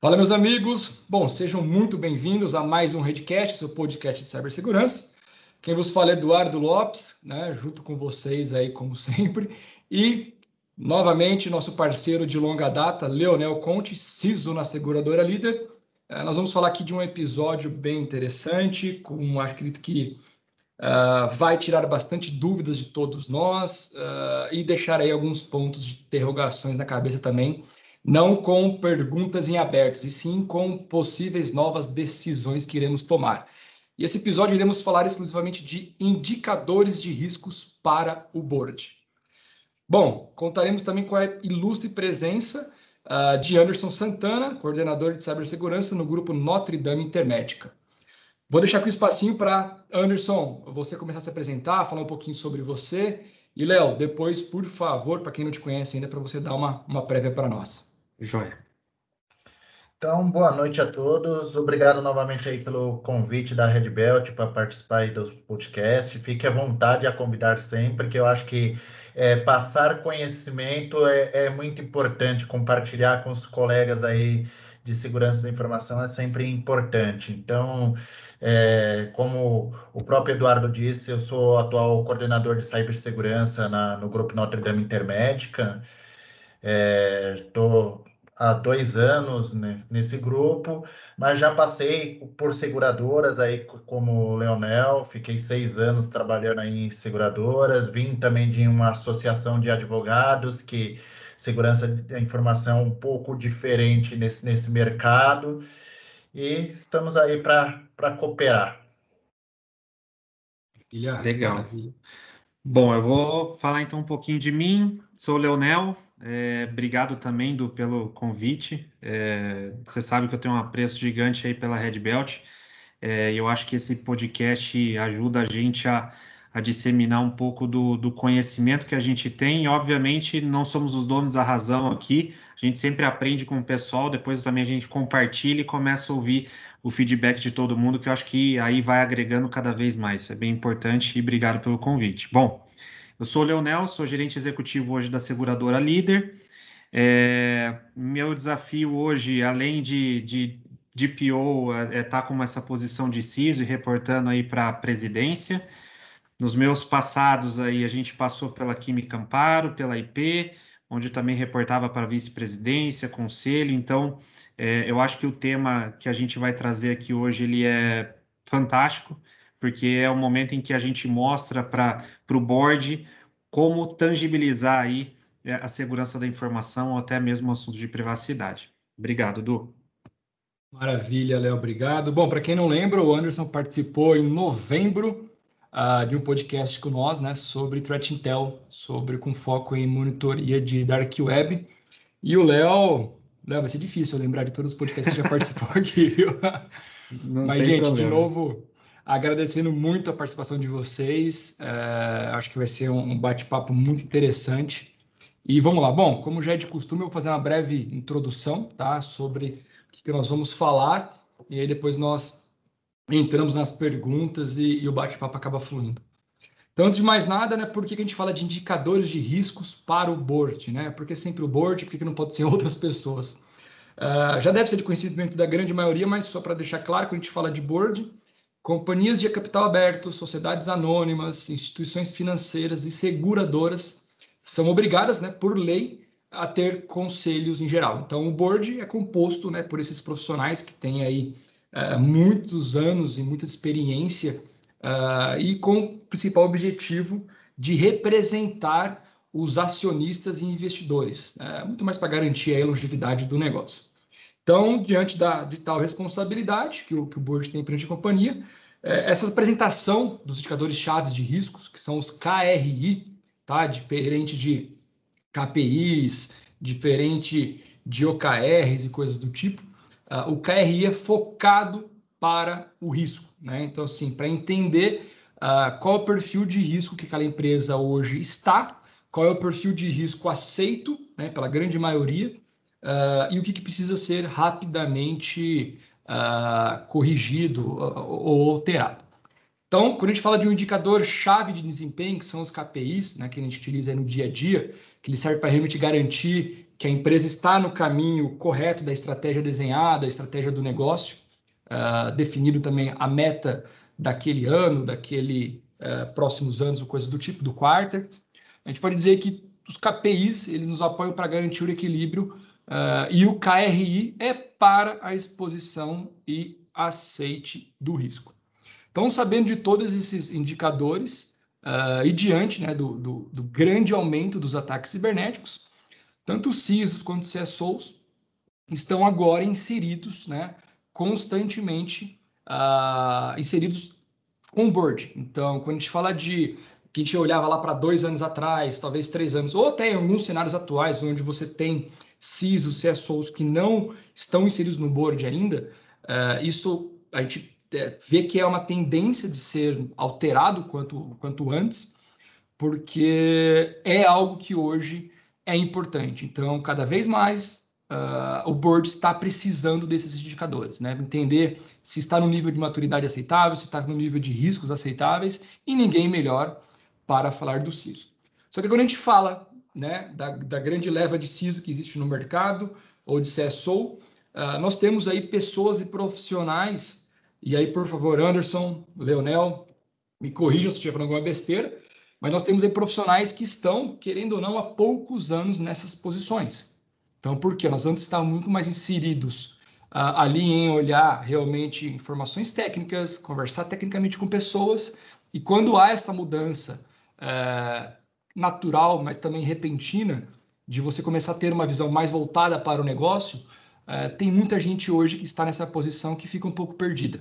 Fala, meus amigos. Bom, sejam muito bem-vindos a mais um Redcast, seu podcast de cibersegurança. Quem vos fala é Eduardo Lopes, né, junto com vocês aí, como sempre. E, novamente, nosso parceiro de longa data, Leonel Conte, CISO na seguradora líder. É, nós vamos falar aqui de um episódio bem interessante, com acredito que uh, vai tirar bastante dúvidas de todos nós uh, e deixar aí alguns pontos de interrogações na cabeça também não com perguntas em aberto, e sim com possíveis novas decisões que iremos tomar. E esse episódio iremos falar exclusivamente de indicadores de riscos para o board. Bom, contaremos também com a ilustre presença uh, de Anderson Santana, coordenador de cibersegurança no grupo Notre Dame Intermédica. Vou deixar aqui um espacinho para Anderson, você começar a se apresentar, falar um pouquinho sobre você. E, Léo, depois, por favor, para quem não te conhece ainda, para você dar uma, uma prévia para nós. Joia. Então, boa noite a todos. Obrigado novamente aí pelo convite da Red Belt para participar aí do podcast. Fique à vontade a convidar sempre, que eu acho que é, passar conhecimento é, é, muito importante, compartilhar com os colegas aí de segurança da informação é sempre importante. Então, é, como o próprio Eduardo disse, eu sou atual coordenador de cibersegurança na, no Grupo Notre Dame Intermédica. Estou é, há dois anos né, nesse grupo, mas já passei por seguradoras aí como o Leonel, fiquei seis anos trabalhando aí em seguradoras, vim também de uma associação de advogados que segurança da informação é um pouco diferente nesse, nesse mercado e estamos aí para cooperar. Legal. Bom, eu vou falar então um pouquinho de mim. Sou o Leonel, é, obrigado também do, pelo convite. É, você sabe que eu tenho um apreço gigante aí pela Red Belt. É, eu acho que esse podcast ajuda a gente a, a disseminar um pouco do, do, conhecimento que a gente tem. E, obviamente, não somos os donos da razão aqui. A gente sempre aprende com o pessoal, depois também a gente compartilha e começa a ouvir o feedback de todo mundo, que eu acho que aí vai agregando cada vez mais. É bem importante e obrigado pelo convite. Bom, eu sou o Leonel, sou gerente executivo hoje da seguradora Líder. É, meu desafio hoje, além de, de, de PO, é estar é tá com essa posição de CISO e reportando aí para a presidência. Nos meus passados aí, a gente passou pela Química Amparo, pela IP, onde também reportava para vice-presidência, conselho. Então, é, eu acho que o tema que a gente vai trazer aqui hoje, ele é fantástico porque é o momento em que a gente mostra para o board como tangibilizar aí é, a segurança da informação ou até mesmo o assunto de privacidade. Obrigado, Du. Maravilha, Léo, obrigado. Bom, para quem não lembra, o Anderson participou em novembro uh, de um podcast com nós, né, sobre Threat Intel, sobre com foco em monitoria de Dark Web. E o Léo, Léo, vai ser difícil lembrar de todos os podcasts que já participou aqui, viu? Não Mas, gente, problema. de novo, agradecendo muito a participação de vocês. É, acho que vai ser um bate-papo muito interessante. E vamos lá. Bom, como já é de costume, eu vou fazer uma breve introdução tá, sobre o que nós vamos falar. E aí depois nós entramos nas perguntas e, e o bate-papo acaba fluindo. Então, antes de mais nada, né, por que a gente fala de indicadores de riscos para o board? Né? Por que sempre o board? Por que não pode ser outras pessoas? Uh, já deve ser de conhecimento da grande maioria, mas só para deixar claro, quando a gente fala de board, companhias de capital aberto, sociedades anônimas, instituições financeiras e seguradoras são obrigadas, né, por lei, a ter conselhos em geral. Então, o board é composto né, por esses profissionais que têm aí uh, muitos anos e muita experiência uh, e com o principal objetivo de representar os acionistas e investidores, né, muito mais para garantir a longevidade do negócio. Então, diante da, de tal responsabilidade que o, que o board tem perante a companhia, é, essa apresentação dos indicadores chaves de riscos, que são os KRI, tá? diferente de KPIs, diferente de OKRs e coisas do tipo, uh, o KRI é focado para o risco. Né? Então, assim, para entender uh, qual é o perfil de risco que aquela empresa hoje está, qual é o perfil de risco aceito né, pela grande maioria, uh, e o que, que, precisa ser rapidamente uh, corrigido ou alterado. Então, quando a gente fala de um indicador chave de desempenho, que são os KPIs, né, que a gente utiliza no dia a dia, que ele serve para realmente garantir que a empresa está no caminho correto da estratégia desenhada, a estratégia do negócio, uh, também a meta daquele ano, daquele uh, próximos anos, ou coisas do tipo, do quarter. A gente pode dizer que os KPIs eles nos apoiam para garantir o equilíbrio uh, e o KRI é para a exposição e aceite do risco. Então, sabendo de todos esses indicadores uh, e diante né, do, do, do, grande aumento dos ataques cibernéticos, tanto os CISOs quanto os CSOs estão agora inseridos né, constantemente, uh, inseridos on board. Então, quando a gente fala de que a gente olhava lá para dois anos atrás, talvez três anos, ou até em alguns cenários atuais, onde você tem CISOs, CSOs que não estão inseridos no board ainda, uh, isso a gente é, vê que é uma tendência de ser alterado quanto, quanto antes, porque é algo que hoje é importante. Então, cada vez mais uh, o board está precisando desses indicadores, né? Entender se está no nível de maturidade aceitável, se está no nível de riscos aceitáveis, e ninguém melhor para falar do CISO. Só que quando a gente fala né, da, da grande leva de CISO que existe no mercado, ou de CSO, uh, ah, nós temos aí pessoas e profissionais e aí, por favor, Anderson, Leonel, me corrijam se estiver falando alguma besteira, mas nós temos aí profissionais que estão, querendo ou não, há poucos anos nessas posições. Então, por quê? Nós antes estávamos muito mais inseridos uh, ali em olhar realmente informações técnicas, conversar tecnicamente com pessoas, e quando há essa mudança uh, natural, mas também repentina, de você começar a ter uma visão mais voltada para o negócio, uh, tem muita gente hoje que está nessa posição que fica um pouco perdida.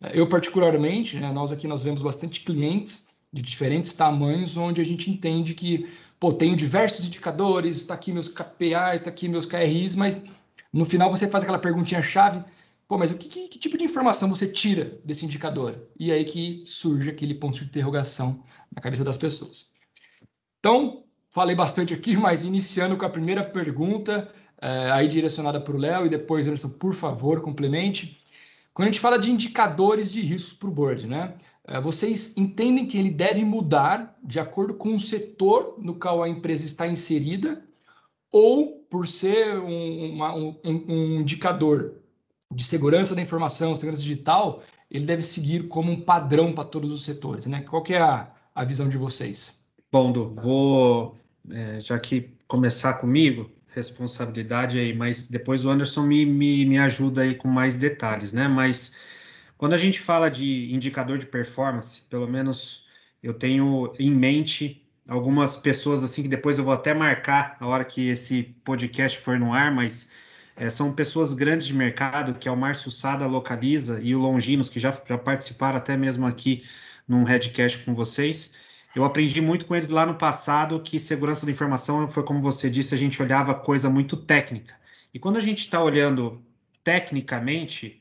Uh, eu, particularmente, né, nós aqui nós vemos bastante clientes de diferentes tamanhos, onde a gente entende que, pô, tenho diversos indicadores, está aqui meus KPIs, está aqui meus KRIs, mas no final você faz aquela perguntinha-chave, pô, mas o que, que, que, tipo de informação você tira desse indicador? E aí que surge aquele ponto de interrogação na cabeça das pessoas. Então, falei bastante aqui, mas iniciando com a primeira pergunta, é, aí direcionada para o Léo e depois, Anderson, por favor, complemente. Quando a gente fala de indicadores de riscos para o board, né? É, vocês entendem que ele deve mudar de acordo com o setor no qual a empresa está inserida ou por ser um, uma, um, um indicador de segurança da informação, segurança digital, ele deve seguir como um padrão para todos os setores, né? Qual que é a, a visão de vocês? Bom, vou, é, já que começar comigo, responsabilidade aí, mas depois o Anderson me, me, me ajuda aí com mais detalhes, né? Mas quando a gente fala de indicador de performance, pelo menos eu tenho em mente algumas pessoas assim que depois eu vou até marcar a hora que esse podcast for no ar, mas é, são pessoas grandes de mercado, que é o Márcio Sada Localiza e o Longinos, que já, já participaram até mesmo aqui num Redcast com vocês. Eu aprendi muito com eles lá no passado que segurança da informação foi como você disse, a gente olhava coisa muito técnica. E quando a gente está olhando tecnicamente,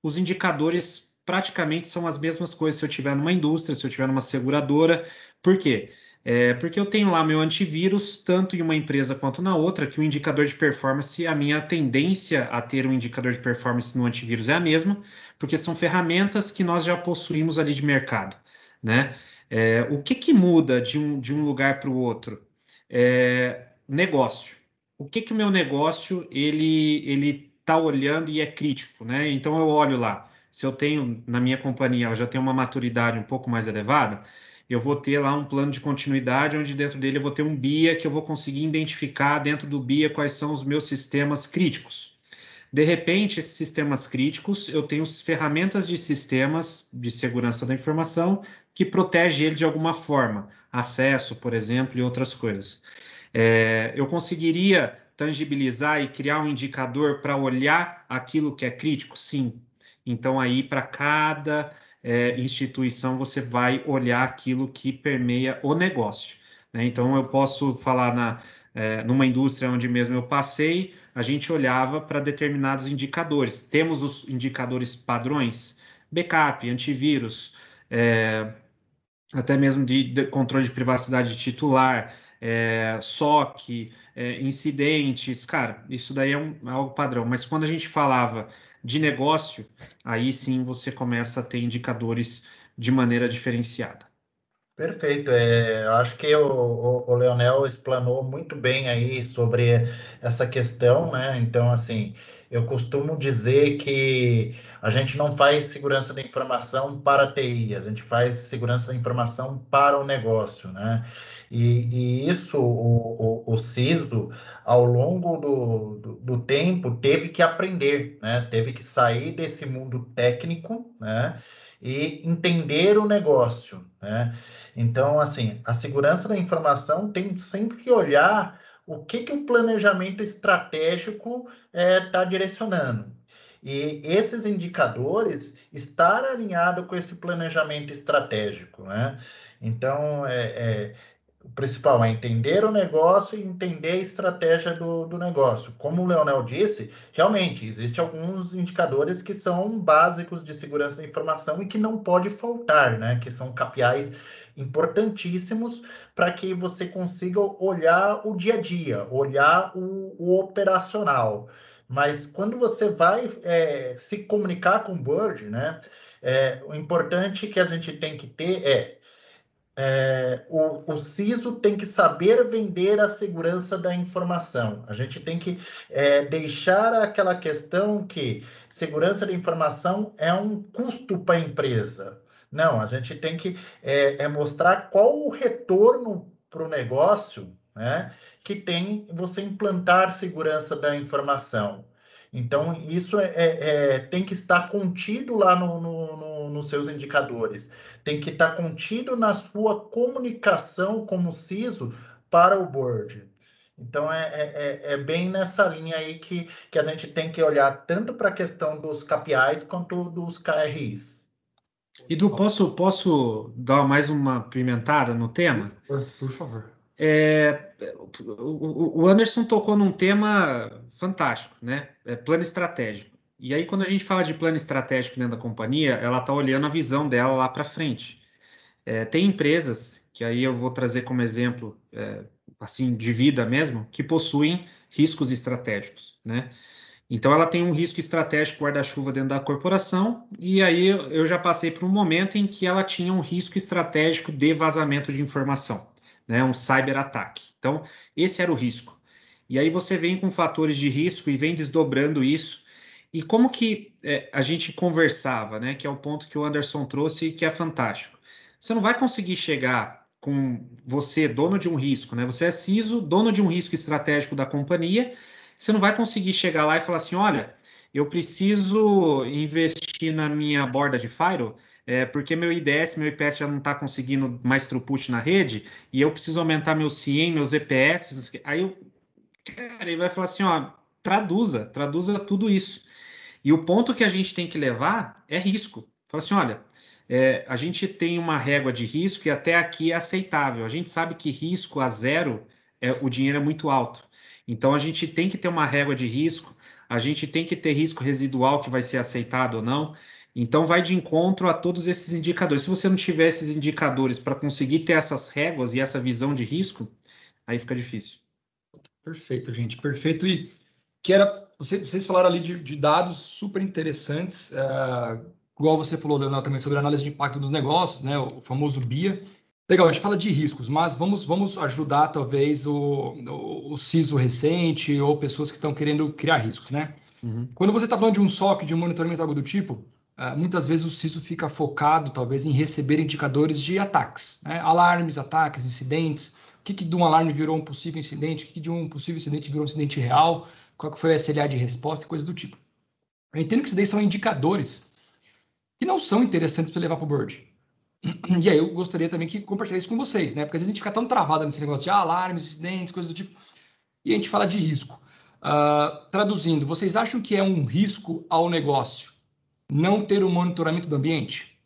os indicadores praticamente são as mesmas coisas se eu estiver numa indústria, se eu estiver numa seguradora. Por quê? É porque eu tenho lá meu antivírus, tanto em uma empresa quanto na outra, que o indicador de performance, a minha tendência a ter um indicador de performance no antivírus é a mesma, porque são ferramentas que nós já possuímos ali de mercado, né? É, o que, que muda de um, de um lugar para o outro? É, negócio. O que que o meu negócio ele ele está olhando e é crítico, né? Então eu olho lá, se eu tenho na minha companhia, ela já tem uma maturidade um pouco mais elevada, eu vou ter lá um plano de continuidade onde dentro dele eu vou ter um BIA que eu vou conseguir identificar dentro do BIA quais são os meus sistemas críticos. De repente, esses sistemas críticos, eu tenho ferramentas de sistemas de segurança da informação que protege ele de alguma forma, acesso, por exemplo, e outras coisas. É, eu conseguiria tangibilizar e criar um indicador para olhar aquilo que é crítico? Sim. Então, aí, para cada é, instituição, você vai olhar aquilo que permeia o negócio. Né? Então, eu posso falar na, é, numa indústria onde mesmo eu passei, a gente olhava para determinados indicadores. Temos os indicadores padrões, backup, antivírus, é, até mesmo de, de, controle de privacidade titular, é, SOC, é, incidentes, cara, isso daí é, um, é algo padrão. Mas quando a gente falava de negócio, aí sim você começa a ter indicadores de maneira diferenciada. Perfeito. É, eu acho que o, o, o, Leonel explanou muito bem aí sobre essa questão, né? Então, assim, eu costumo dizer que a gente não faz segurança da informação para a TI, a gente faz segurança da informação para o negócio, né? E, e isso, o, o, o CISO, ao longo do, do, do, tempo, teve que aprender, né? Teve que sair desse mundo técnico, né? E entender o negócio, né? Então, assim, a segurança da informação tem sempre que olhar o que, que o planejamento estratégico está é, tá direcionando. E esses indicadores estar alinhado com esse planejamento estratégico, né? Então, é, é, o principal é entender o negócio e entender a estratégia do, do negócio. Como o Leonel disse, realmente, existem alguns indicadores que são básicos de segurança da informação e que não pode faltar, né? Que são KPIs importantíssimos para que você consiga olhar o dia a dia, olhar o, o operacional. Mas quando você vai é, se comunicar com o board, né? É, o importante que a gente tem que ter é é, o, o CISO tem que saber vender a segurança da informação. A gente tem que é, deixar aquela questão que segurança da informação é um custo para a empresa. Não, a gente tem que é, é mostrar qual o retorno para o negócio né, que tem você implantar segurança da informação. Então, isso é, é, é, tem que estar contido lá no, no, no, nos seus indicadores, tem que estar contido na sua comunicação como CISO para o board. Então, é, é, é, é bem nessa linha aí que, que a gente tem que olhar tanto para a questão dos KPIs quanto dos KRIs. Edu, posso, posso dar mais uma pimentada no tema? Por, por favor. É, o Anderson tocou num tema fantástico, né? É plano estratégico. E aí, quando a gente fala de plano estratégico dentro da companhia, ela está olhando a visão dela lá para frente. É, tem empresas, que aí eu vou trazer como exemplo, é, assim, de vida mesmo, que possuem riscos estratégicos, né? Então, ela tem um risco estratégico guarda-chuva dentro da corporação, e aí eu já passei por um momento em que ela tinha um risco estratégico de vazamento de informação né, um cyberataque. Então, esse era o risco. E aí você vem com fatores de risco e vem desdobrando isso. E como que é, a gente conversava, né, que é o ponto que o Anderson trouxe que é fantástico. Você não vai conseguir chegar com você, dono de um risco, né? Você é CISO, dono de um risco estratégico da companhia, você não vai conseguir chegar lá e falar assim, olha, eu preciso investir na minha borda de firewall, é, porque meu IDS, meu IPS já não está conseguindo mais throughput na rede, e eu preciso aumentar meu CIEM, meus EPS, aí eu, cara, ele vai falar assim, ó, traduza, traduza tudo isso. E o ponto que a gente tem que levar é risco. Fala assim, olha, é, a gente tem uma régua de risco e até aqui é aceitável. A gente sabe que risco a zero, é, o dinheiro é muito alto. Então a gente tem que ter uma régua de risco, a gente tem que ter risco residual que vai ser aceitado ou não. Então, vai de encontro a todos esses indicadores. Se você não tiver esses indicadores para conseguir ter essas réguas e essa visão de risco, aí fica difícil. Perfeito, gente, perfeito. E que era, vocês, falaram ali de, de dados super interessantes, uh, igual você falou, Leonel, também sobre análise de impacto dos negócios, né, o famoso BIA. Legal, a gente fala de riscos, mas vamos, vamos ajudar talvez o, o, o CISO recente ou pessoas que estão querendo criar riscos, né? Uhum. Quando você está falando de um SOC, de um monitoramento, algo do tipo, ah, muitas vezes o CISO fica focado, talvez, em receber indicadores de ataques, né? alarmes, ataques, incidentes. O que, que de um alarme virou um possível incidente? O que, que de um possível incidente virou um incidente real? Qual que foi o SLA de resposta e coisas do tipo. Eu entendo que isso daí são indicadores que não são interessantes para levar para o board. E aí eu gostaria também que compartilhasse com vocês, né? Porque às vezes a gente fica tão travado nesse negócio de ah, alarmes, incidentes, coisas do tipo, e a gente fala de risco. Uh, traduzindo, vocês acham que é um risco ao negócio não ter o um monitoramento do ambiente?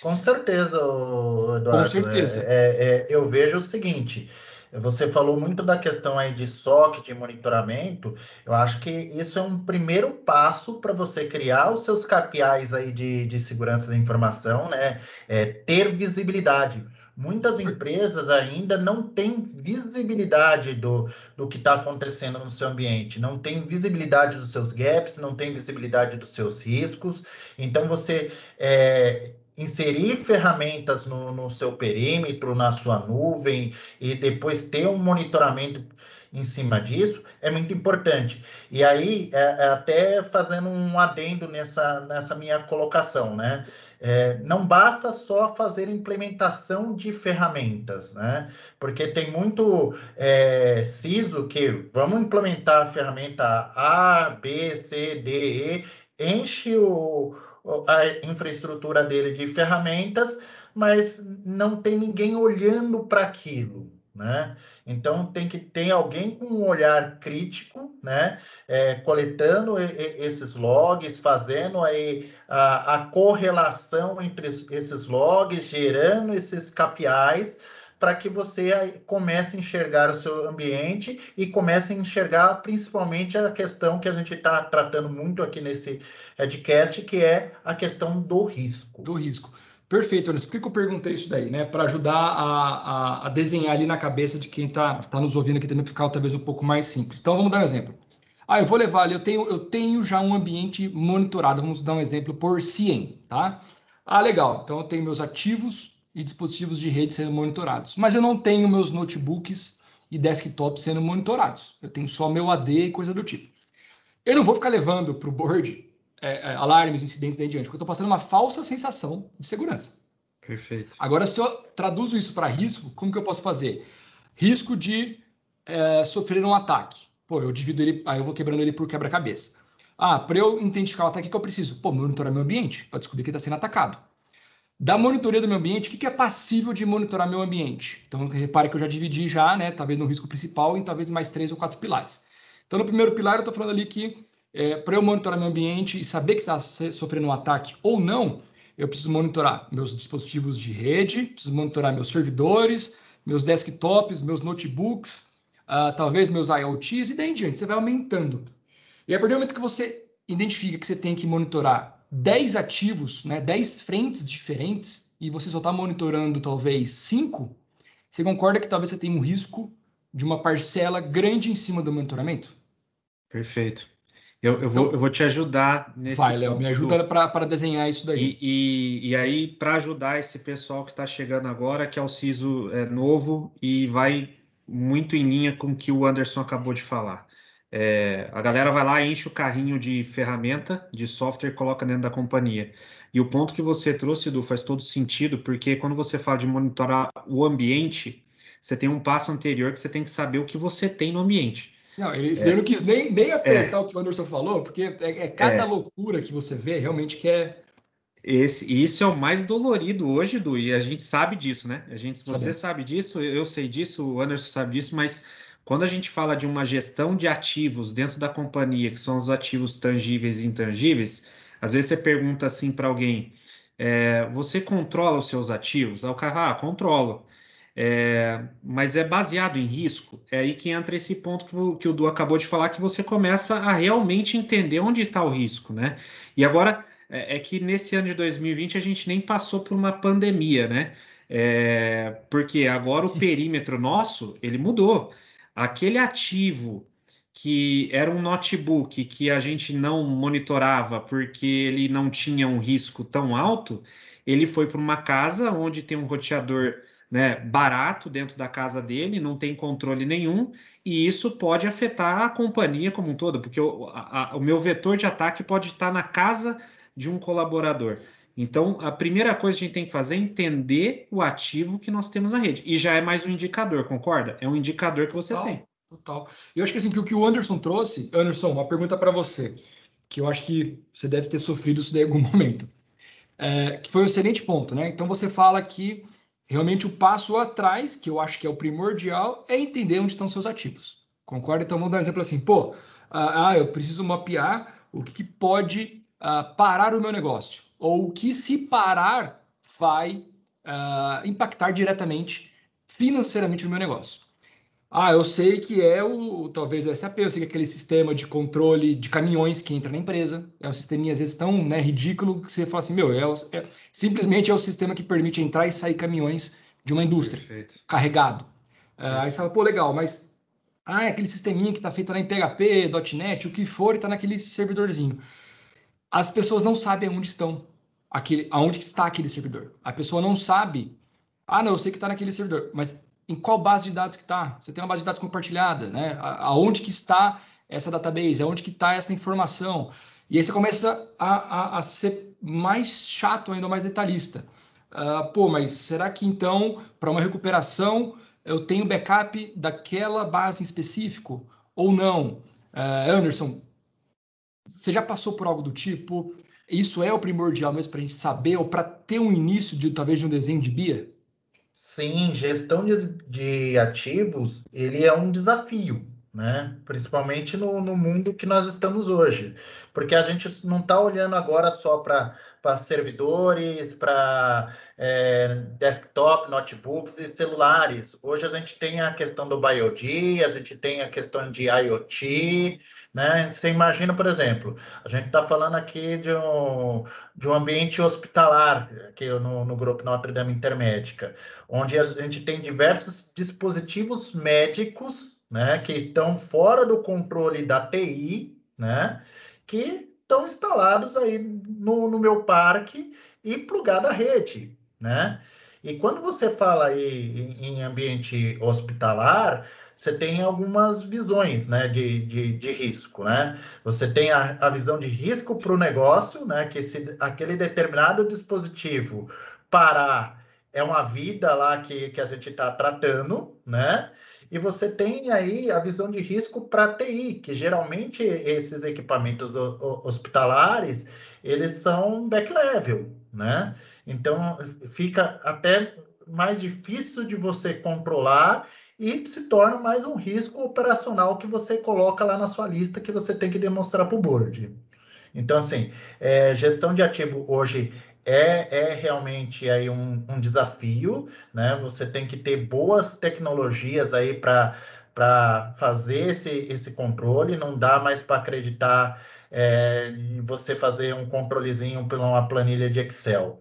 Com certeza, Eduardo. Com certeza. É, é, é, eu vejo o seguinte: você falou muito da questão aí de SOC, de monitoramento. Eu acho que isso é um primeiro passo para você criar os seus KPIs aí de, de segurança da informação, né? É, ter visibilidade. Muitas empresas ainda não têm visibilidade do, do que está acontecendo no seu ambiente, não tem visibilidade dos seus gaps, não tem visibilidade dos seus riscos. Então, você é, inserir ferramentas no, no seu perímetro, na sua nuvem, e depois ter um monitoramento em cima disso é muito importante. E aí, é, é até fazendo um adendo nessa, nessa minha colocação, né? É, não basta só fazer implementação de ferramentas, né? Porque tem muito é, CISO que vamos implementar a ferramenta A, B, C, D, E, enche o, a infraestrutura dele de ferramentas, mas não tem ninguém olhando para aquilo, né? Então tem que ter alguém com um olhar crítico, né? É, coletando esses logs, fazendo aí a, a, correlação entre esses logs, gerando esses KPIs para que você comece a enxergar o seu ambiente e comece a enxergar principalmente a questão que a gente está tratando muito aqui nesse podcast, que é a questão do risco. Do risco. Perfeito, Anderson. Por que, que eu perguntei isso daí? Né? Para ajudar a, a, a, desenhar ali na cabeça de quem está tá nos ouvindo aqui também, ficar talvez um pouco mais simples. Então, vamos dar um exemplo. Ah, eu vou levar ali, eu tenho, eu tenho já um ambiente monitorado. Vamos dar um exemplo por CIEM, tá? Ah, legal. Então, eu tenho meus ativos e dispositivos de rede sendo monitorados. Mas eu não tenho meus notebooks e desktops sendo monitorados. Eu tenho só meu AD e coisa do tipo. Eu não vou ficar levando para o board é, é, alarmes, incidentes daí em diante, porque eu estou passando uma falsa sensação de segurança. Perfeito. Agora, se eu traduzo isso para risco, como que eu posso fazer? Risco de é, sofrer um ataque. Pô, eu divido ele, aí eu vou quebrando ele por quebra-cabeça. Ah, para eu identificar o ataque que eu preciso? Pô, monitorar meu ambiente para descobrir que está sendo atacado. Da monitoria do meu ambiente, o que é passível de monitorar meu ambiente? Então, repare que eu já dividi já, né, talvez no risco principal, em talvez mais três ou quatro pilares. Então, no primeiro pilar, eu estou falando ali que é, para eu monitorar meu ambiente e saber que está sofrendo um ataque ou não, eu preciso monitorar meus dispositivos de rede, preciso monitorar meus servidores, meus desktops, meus notebooks, uh, talvez meus IoTs e daí em diante. Você vai aumentando. E a partir do momento que você identifica que você tem que monitorar 10 ativos, né, 10 frentes diferentes, e você só está monitorando talvez 5, você concorda que talvez você tenha um risco de uma parcela grande em cima do monitoramento? Perfeito. Eu, eu, então, vou, eu vou te ajudar nesse. Vai, Léo, me ajuda para desenhar isso daí. E, e, e aí, para ajudar esse pessoal que está chegando agora, que é o CISO é, novo e vai muito em linha com o que o Anderson acabou de falar. É, a galera vai lá, enche o carrinho de ferramenta, de software, coloca dentro da companhia. E o ponto que você trouxe, Edu, faz todo sentido, porque quando você fala de monitorar o ambiente, você tem um passo anterior que você tem que saber o que você tem no ambiente. Não, é. não quis nem, nem apertar é. o que o Anderson falou, porque é, é cada é. loucura que você vê realmente que é. Esse, isso é o mais dolorido hoje, Du, e a gente sabe disso, né? A gente, você sabe disso, eu sei disso, o Anderson sabe disso, mas quando a gente fala de uma gestão de ativos dentro da companhia, que são os ativos tangíveis e intangíveis, às vezes você pergunta assim para alguém: é, você controla os seus ativos? Aí o cara, ah, controlo. É, mas é baseado em risco. É aí que entra esse ponto que o, que o Du acabou de falar, que você começa a realmente entender onde está o risco, né? E agora é, é, que nesse ano de 2020 a gente nem passou por uma pandemia, né? É, porque agora o perímetro nosso ele mudou. Aquele ativo que era um notebook que a gente não monitorava porque ele não tinha um risco tão alto, ele foi para uma casa onde tem um roteador né, barato dentro da casa dele, não tem controle nenhum, e isso pode afetar a companhia como um todo, porque o, a, o meu vetor de ataque pode estar na casa de um colaborador. Então, a primeira coisa que a gente tem que fazer é entender o ativo que nós temos na rede. E já é mais um indicador, concorda? É um indicador que você total, tem. Total. Eu acho que assim, que o que o Anderson trouxe, Anderson, uma pergunta para você, que eu acho que você deve ter sofrido isso em algum momento. É, que foi um excelente ponto, né? Então você fala que Realmente o passo atrás, que eu acho que é o primordial, é entender onde estão seus ativos. Concorda? Então vamos dar um exemplo assim, pô, ah, ah eu preciso mapear o que, que pode ah, parar o meu negócio, ou o que se parar vai ah, impactar diretamente financeiramente no meu negócio. Ah, eu sei que é o talvez o SAP, eu sei que é aquele sistema de controle de caminhões que entra na empresa. É um sisteminha às vezes tão né, ridículo que você fala assim, meu, é, é, simplesmente é o sistema que permite entrar e sair caminhões de uma indústria Perfeito. carregado. Uh, aí você fala, pô, legal, mas ah, é aquele sisteminha que está feito lá em PHP, .NET, o que for, e está naquele servidorzinho. As pessoas não sabem onde estão. aquele, aonde está aquele servidor. A pessoa não sabe, ah, não, eu sei que está naquele servidor, mas em qual base de dados que está? Você tem uma base de dados compartilhada, né? Aonde que está essa database? Aonde que está essa informação? E aí você começa a, a, a ser mais chato ainda, mais detalhista. Uh, pô, mas será que então, para uma recuperação, eu tenho backup daquela base em específico ou não? Uh, Anderson, você já passou por algo do tipo? Isso é o primordial mesmo para a gente saber ou para ter um início de talvez de um desenho de BIA? Sim, gestão de, de ativos ele é um desafio né? Principalmente no, no mundo que nós estamos hoje, porque a gente não está olhando agora só para servidores, para é, desktop, notebooks e celulares. Hoje a gente tem a questão do BioD, a gente tem a questão de IoT, né? Você imagina, por exemplo, a gente está falando aqui de um, de um ambiente hospitalar, aqui no, no grupo Notre Dame Intermédica, onde a gente tem diversos dispositivos médicos né, que estão fora do controle da TI, né, que estão instalados aí no, no meu parque e plugado à rede, né? E quando você fala aí em, ambiente hospitalar, você tem algumas visões né, de, de, de risco. Né? Você tem a, a visão de risco para o negócio, né, que se aquele determinado dispositivo parar é uma vida lá que, que a gente está tratando, né? E você tem aí a visão de risco para TI, que geralmente esses equipamentos hospitalares, eles são back level, né? Então fica até mais difícil de você controlar e se torna mais um risco operacional que você coloca lá na sua lista que você tem que demonstrar para o board. Então, assim, é, gestão de ativo hoje é, é realmente aí um, um desafio, né? Você tem que ter boas tecnologias aí para para fazer esse, esse controle, não dá mais para acreditar é, em você fazer um controlezinho por uma planilha de Excel.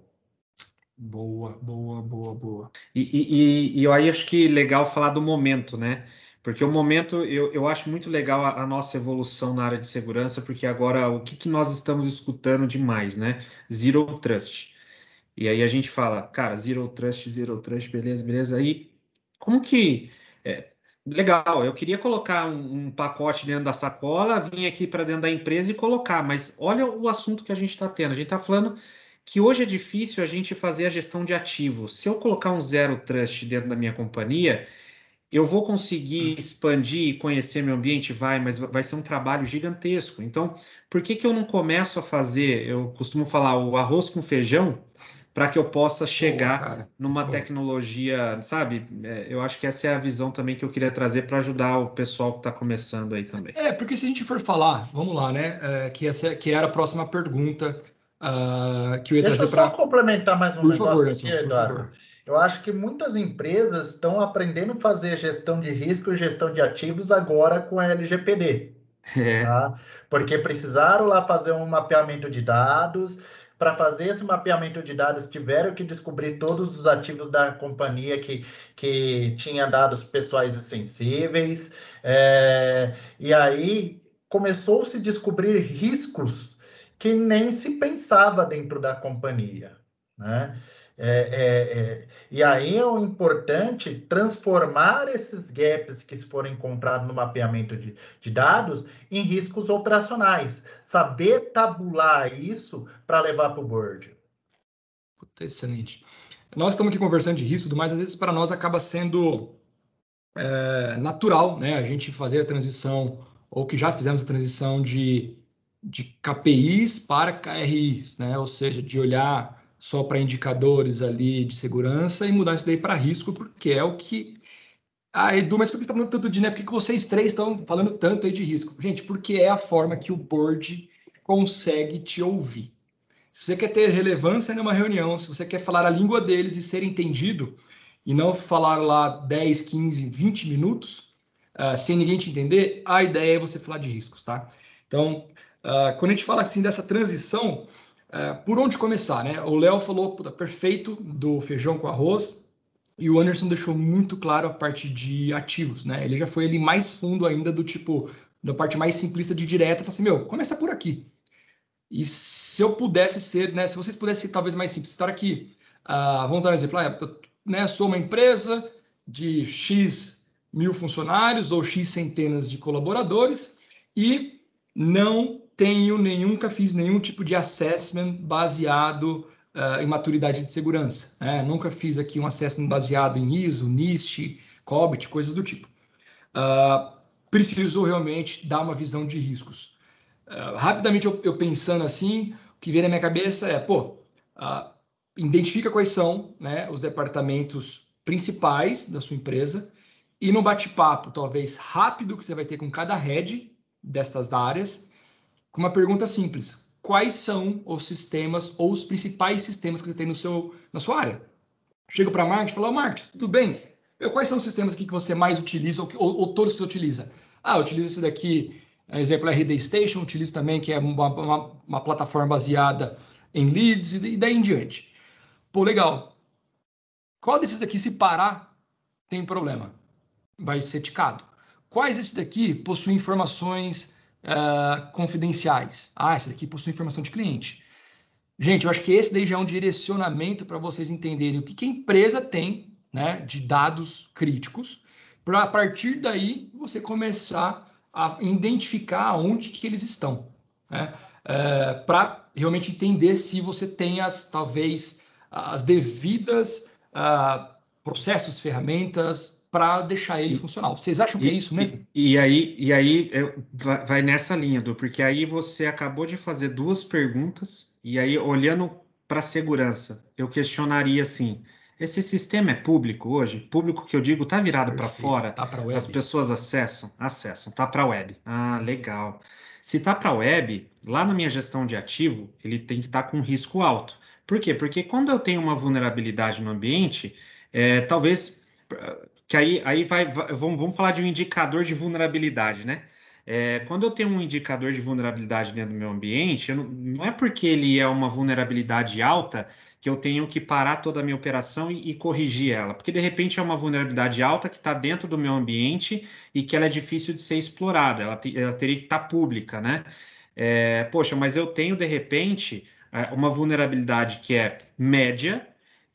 Boa, boa, boa, boa. E, e, e eu aí acho que legal falar do momento, né? Porque o momento, eu, eu acho muito legal a, a, nossa evolução na área de segurança, porque agora o que, que nós estamos escutando demais, né? Zero Trust. E aí a gente fala, cara, Zero Trust, Zero Trust, beleza, beleza. Aí, como que. É, legal, eu queria colocar um, um, pacote dentro da sacola, vim aqui para dentro da empresa e colocar, mas olha o assunto que a gente está tendo. A gente está falando que hoje é difícil a gente fazer a gestão de ativos. Se eu colocar um Zero Trust dentro da minha companhia eu vou conseguir expandir e conhecer meu ambiente? Vai, mas vai ser um trabalho gigantesco. Então, por que, que eu não começo a fazer, eu costumo falar, o arroz com feijão, para que eu possa chegar Boa, numa Boa. tecnologia, sabe? É, eu acho que essa é a visão também que eu queria trazer para ajudar o pessoal que está começando aí também. É, porque se a gente for falar, vamos lá, né? É, que, essa, que era a próxima pergunta uh, que eu ia Deixa trazer para. Deixa eu só complementar mais um por negócio favor, aqui, Eduardo. Por favor. Eu acho que muitas empresas estão aprendendo a fazer gestão de risco e gestão de ativos agora com a LGPD. É. Tá? Porque precisaram lá fazer um mapeamento de dados. Para fazer esse mapeamento de dados, tiveram que descobrir todos os ativos da companhia que, que tinha dados pessoais e sensíveis. É, e aí começou -se a se descobrir riscos que nem se pensava dentro da companhia. Né? É, é, é, e aí é o importante transformar esses gaps que foram encontrados no mapeamento de, de dados em riscos operacionais. Saber tabular isso para levar para o board. Excelente. Nós estamos aqui conversando de risco, mas às vezes para nós acaba sendo é, natural né, a gente fazer a transição, ou que já fizemos a transição de, de KPIs para KRIs, né? ou seja, de olhar só para indicadores ali de segurança e mudar isso daí para risco, porque é o que. Ah, Edu, mas por que você está falando tanto de né? Por que vocês três estão falando tanto aí de risco? Gente, porque é a forma que o board consegue te ouvir. Se você quer ter relevância numa reunião, se você quer falar a língua deles e ser entendido, e não falar lá 10, 15, 20 minutos, uh, sem ninguém te entender, a ideia é você falar de riscos, tá? Então, uh, quando a gente fala assim dessa transição, é, por onde começar, né? O Léo falou puta, perfeito do feijão com arroz e o Anderson deixou muito claro a parte de ativos, né? Ele já foi ali mais fundo ainda do tipo, da parte mais simplista de direto, falou assim, meu, começa por aqui. E se eu pudesse ser, né, se vocês pudessem ser talvez mais simples, estar aqui, uh, vamos dar um exemplo, ah, eu né, sou uma empresa de X mil funcionários ou X centenas de colaboradores e não tenho nenhum, nunca fiz nenhum tipo de assessment baseado uh, em maturidade de segurança. Né? Nunca fiz aqui um assessment baseado em ISO, NIST, COBIT, coisas do tipo. Uh, preciso realmente dar uma visão de riscos. Uh, rapidamente eu, eu, pensando assim, o que vem na minha cabeça é, pô, uh, identifica quais são né, os departamentos principais da sua empresa e no bate-papo, talvez rápido, que você vai ter com cada head destas áreas, com uma pergunta simples. Quais são os sistemas ou os principais sistemas que você tem no seu, na sua área? Chego para a Marcos e falo, oh, Marcos, tudo bem? Eu, quais são os sistemas aqui que você mais utiliza ou, ou, ou todos que você utiliza? Ah, eu utilizo esse daqui exemplo, RD Station, utilizo também, que é uma, uma, uma plataforma baseada em leads e daí em diante. Pô, legal. Qual desses daqui, se parar, tem problema? Vai ser ticado. Quais desses daqui possuem informações uh, confidenciais? Ah, esse daqui possui informação de cliente. Gente, eu acho que esse daí já é um direcionamento para vocês entenderem o que, que a empresa tem né, de dados críticos, para a partir daí você começar a identificar onde que eles estão, né? É, para realmente entender se você tem as talvez as devidas uh, processos, ferramentas para deixar ele funcional. Vocês acham que é isso mesmo? E, e aí, e aí vai nessa linha, do porque aí você acabou de fazer duas perguntas e aí olhando para a segurança, eu questionaria assim: esse sistema é público hoje? Público que eu digo está virado para fora. Tá para web. As pessoas acessam, acessam. Tá para web. Ah, legal. Se tá para web, lá na minha gestão de ativo, ele tem que estar tá com risco alto. Por quê? Porque quando eu tenho uma vulnerabilidade no ambiente, é, talvez que aí, aí vai, vai vamos, vamos falar de um indicador de vulnerabilidade, né? É, quando eu tenho um indicador de vulnerabilidade dentro do meu ambiente, não, não, é porque ele é uma vulnerabilidade alta que eu tenho que parar toda a minha operação e, e corrigir ela, porque de repente é uma vulnerabilidade alta que está dentro do meu ambiente e que ela é difícil de ser explorada, ela, te, ela teria que estar tá pública, né? É, poxa, mas eu tenho de repente é, uma vulnerabilidade que é média,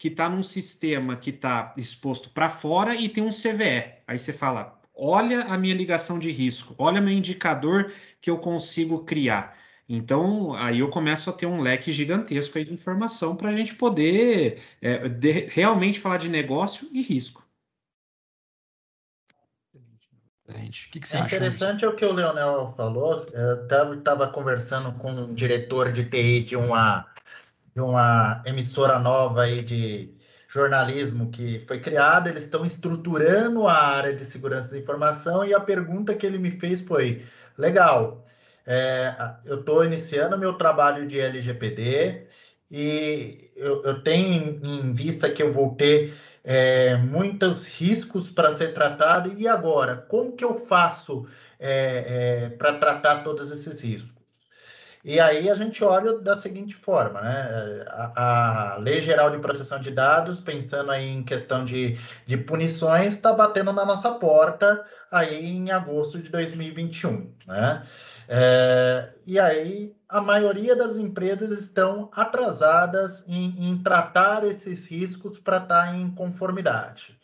que está num sistema que está exposto para fora e tem um CVE. Aí você fala, olha a minha ligação de risco, olha meu indicador que eu consigo criar. Então, aí eu começo a ter um leque gigantesco de informação para a gente poder é, de, realmente falar de negócio e risco. O que, que você é acha? Interessante é o que o Leonel falou. Eu estava conversando com um diretor de TI de uma, de uma emissora nova aí de jornalismo que foi criada. Eles estão estruturando a área de segurança da informação e a pergunta que ele me fez foi: legal, é, eu estou iniciando meu trabalho de LGPD e eu, eu, tenho em vista que eu vou ter é, muitos riscos para ser tratado. E agora, como que eu faço é, é para tratar todos esses riscos? E aí a gente olha da seguinte forma, né? A, a, Lei Geral de Proteção de Dados, pensando aí em questão de, de punições, está batendo na nossa porta aí em agosto de 2021, né? É, e aí a maioria das empresas estão atrasadas em, em tratar esses riscos para estar tá em conformidade.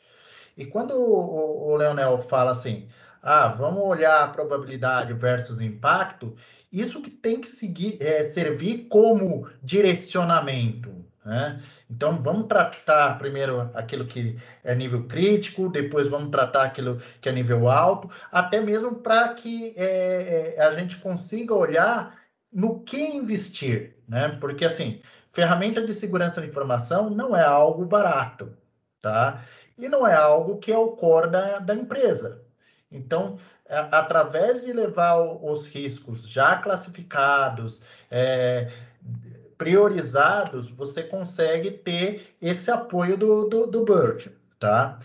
E quando o, o Leonel fala assim, ah, vamos olhar a probabilidade versus impacto, isso que tem que seguir, é, servir como direcionamento. Né? Então, vamos tratar primeiro aquilo que é nível crítico, depois vamos tratar aquilo que é nível alto, até mesmo para que é, é, a gente consiga olhar no que investir, né? Porque, assim, ferramenta de segurança da informação não é algo barato, tá? E não é algo que é o core da, da empresa. Então, através de levar os riscos já classificados, é, priorizados, você consegue ter esse apoio do, do, do Bird, tá?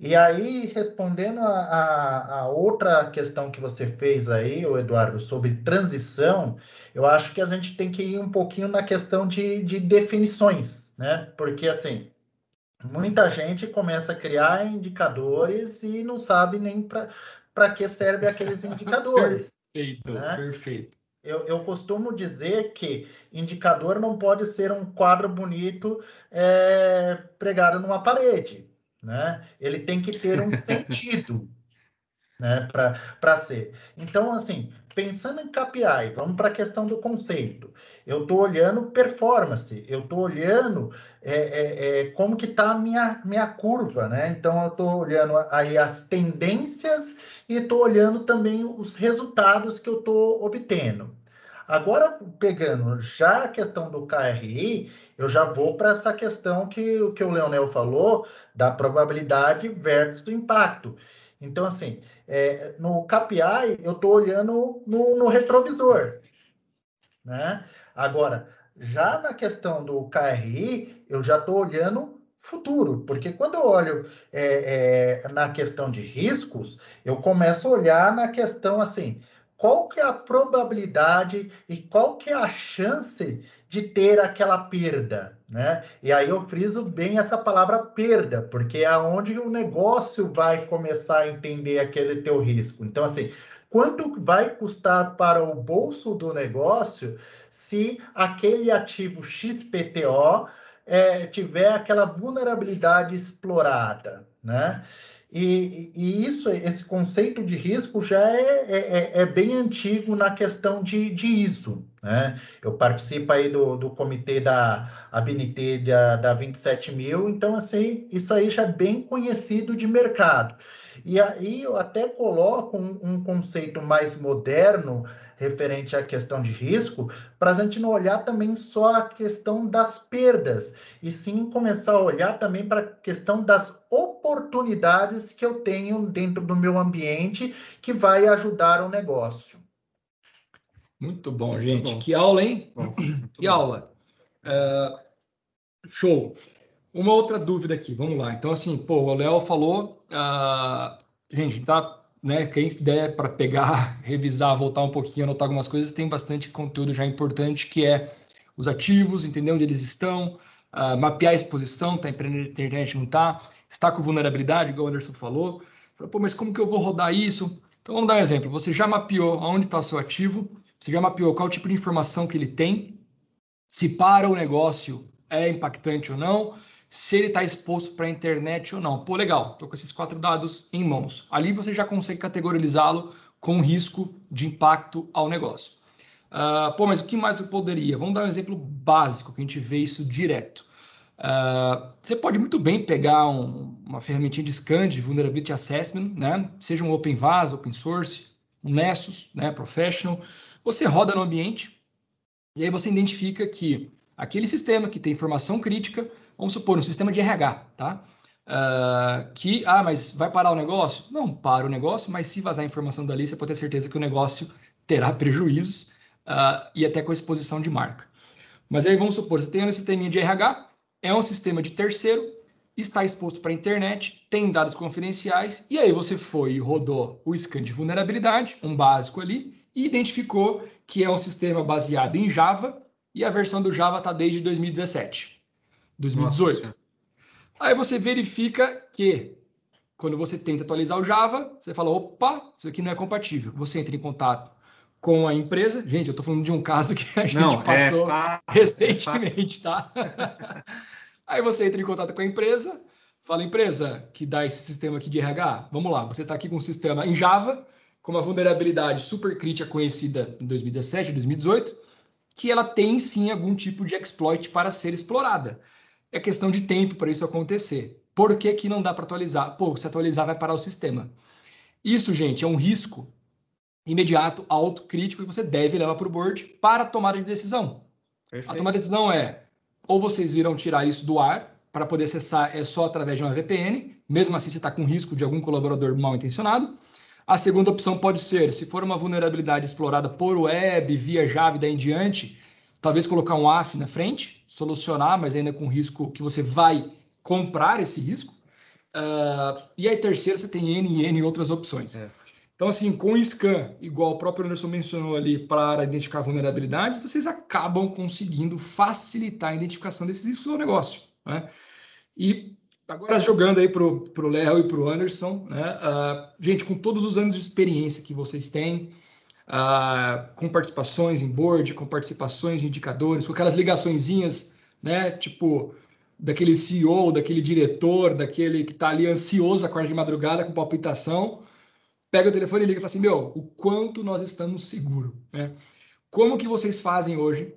E aí, respondendo a, a, a, outra questão que você fez aí, Eduardo, sobre transição, eu acho que a gente tem que ir um pouquinho na questão de, de definições, né? Porque, assim, muita gente começa a criar indicadores e não sabe nem para que serve aqueles indicadores. perfeito, né? perfeito. eu, eu, costumo dizer que indicador não pode ser um quadro bonito é, pregado numa parede, né? Ele tem que ter um sentido, né? Para ser. Então, assim, pensando em KPI, vamos para a questão do conceito. Eu estou olhando performance, eu estou olhando é, é, é, como que está a minha, minha curva, né? Então, eu estou olhando aí as tendências e estou olhando também os resultados que eu estou obtendo. Agora, pegando já a questão do KRI, eu já vou para essa questão que, que o Leonel falou, da probabilidade versus o impacto. Então, assim, é, no KPI, eu estou olhando no, no, retrovisor. Né? Agora, já na questão do KRI, eu já estou olhando futuro, porque quando eu olho é, é, na questão de riscos, eu começo a olhar na questão assim, qual que é a probabilidade e qual que é a chance de ter aquela perda, né? E aí eu friso bem essa palavra perda, porque é aonde o negócio vai começar a entender aquele teu risco. Então, assim, quanto vai custar para o bolso do negócio se aquele ativo XPTO é, tiver aquela vulnerabilidade explorada, né? E, e, isso, esse conceito de risco já é, é, é, é bem antigo na questão de, de ISO. Né? Eu participo aí do, do comitê da ABNT da, da 27 mil, então assim, isso aí já é bem conhecido de mercado. E aí eu até coloco um, um conceito mais moderno referente à questão de risco, para a gente não olhar também só a questão das perdas, e sim começar a olhar também para a questão das oportunidades que eu tenho dentro do meu ambiente que vai ajudar o negócio. Muito bom, gente. Muito bom. Que aula, hein? Bom, que bom. aula. Uh, show. Uma outra dúvida aqui, vamos lá. Então, assim, pô, o Léo falou, uh, gente, tá né, quem der para pegar, revisar, voltar um pouquinho, anotar algumas coisas, tem bastante conteúdo já importante que é os ativos, entender onde eles estão, uh, mapear a exposição, tá internet, não tá, está com vulnerabilidade, igual o Anderson falou. Pô, mas como que eu vou rodar isso? Então vamos dar um exemplo. Você já mapeou aonde está o seu ativo, você já mapeou qual tipo de informação que ele tem, se para o negócio é impactante ou não, se ele está exposto para a internet ou não. Pô, legal, estou com esses quatro dados em mãos. Ali você já consegue categorizá-lo com risco de impacto ao negócio. Uh, pô, mas o que mais eu poderia? Vamos dar um exemplo básico, que a gente vê isso direto. Uh, você pode muito bem pegar um, uma ferramentinha de scan de Vulnerability Assessment, né? seja um Open VAS, Open Source, um Nessus, né? Professional. Você roda no ambiente e aí você identifica que aquele sistema que tem informação crítica Vamos supor, um sistema de RH, tá? Uh, que, ah, mas vai parar o negócio? Não, para o negócio, mas se vazar informação dali, você pode ter certeza que o negócio terá prejuízos uh, e até com exposição de marca. Mas aí vamos supor, você tem um sistema de RH, é um sistema de terceiro, está exposto para a internet, tem dados confidenciais, e aí você foi e rodou o scan de vulnerabilidade, um básico ali, e identificou que é um sistema baseado em Java, e a versão do Java está desde 2017. 2018. Nossa. Aí você verifica que quando você tenta atualizar o Java, você fala, opa, isso aqui não é compatível. Você entra em contato com a empresa. Gente, eu estou falando de um caso que a gente não, é passou é recentemente, é tá? Aí você entra em contato com a empresa, fala, empresa que dá esse sistema aqui de RH, vamos lá, você está aqui com um sistema em Java, com uma vulnerabilidade super crítica conhecida em 2017, 2018, que ela tem sim algum tipo de exploit para ser explorada é questão de tempo para isso acontecer. Por que, que não dá para atualizar? Pô, se atualizar vai parar o sistema. Isso, gente, é um risco imediato, alto, crítico, que você deve levar para o board para a tomada de decisão. Perfeito. A tomada de decisão é ou vocês irão tirar isso do ar para poder acessar é só através de uma VPN, mesmo assim você está com risco de algum colaborador mal intencionado. A segunda opção pode ser, se for uma vulnerabilidade explorada por web, via Java e daí em diante, talvez colocar um AF na frente, solucionar, mas ainda com risco que você vai comprar esse risco. Uh, e aí, terceiro, você tem N e N outras opções. É. Então, assim, com o scan, igual o próprio Anderson mencionou ali, para identificar vulnerabilidades, vocês acabam conseguindo facilitar a identificação desses riscos no negócio. Né? E agora, jogando aí para o Léo e para o Anderson, né? Uh, gente, com todos os anos de experiência que vocês têm, uh, com participações em board, com participações em indicadores, com aquelas ligaçõezinhas, né? Tipo, daquele CEO, daquele diretor, daquele que está ali ansioso a quarta de madrugada com palpitação, pega o telefone e liga e fala assim, meu, o quanto nós estamos seguros, né? Como que vocês fazem hoje?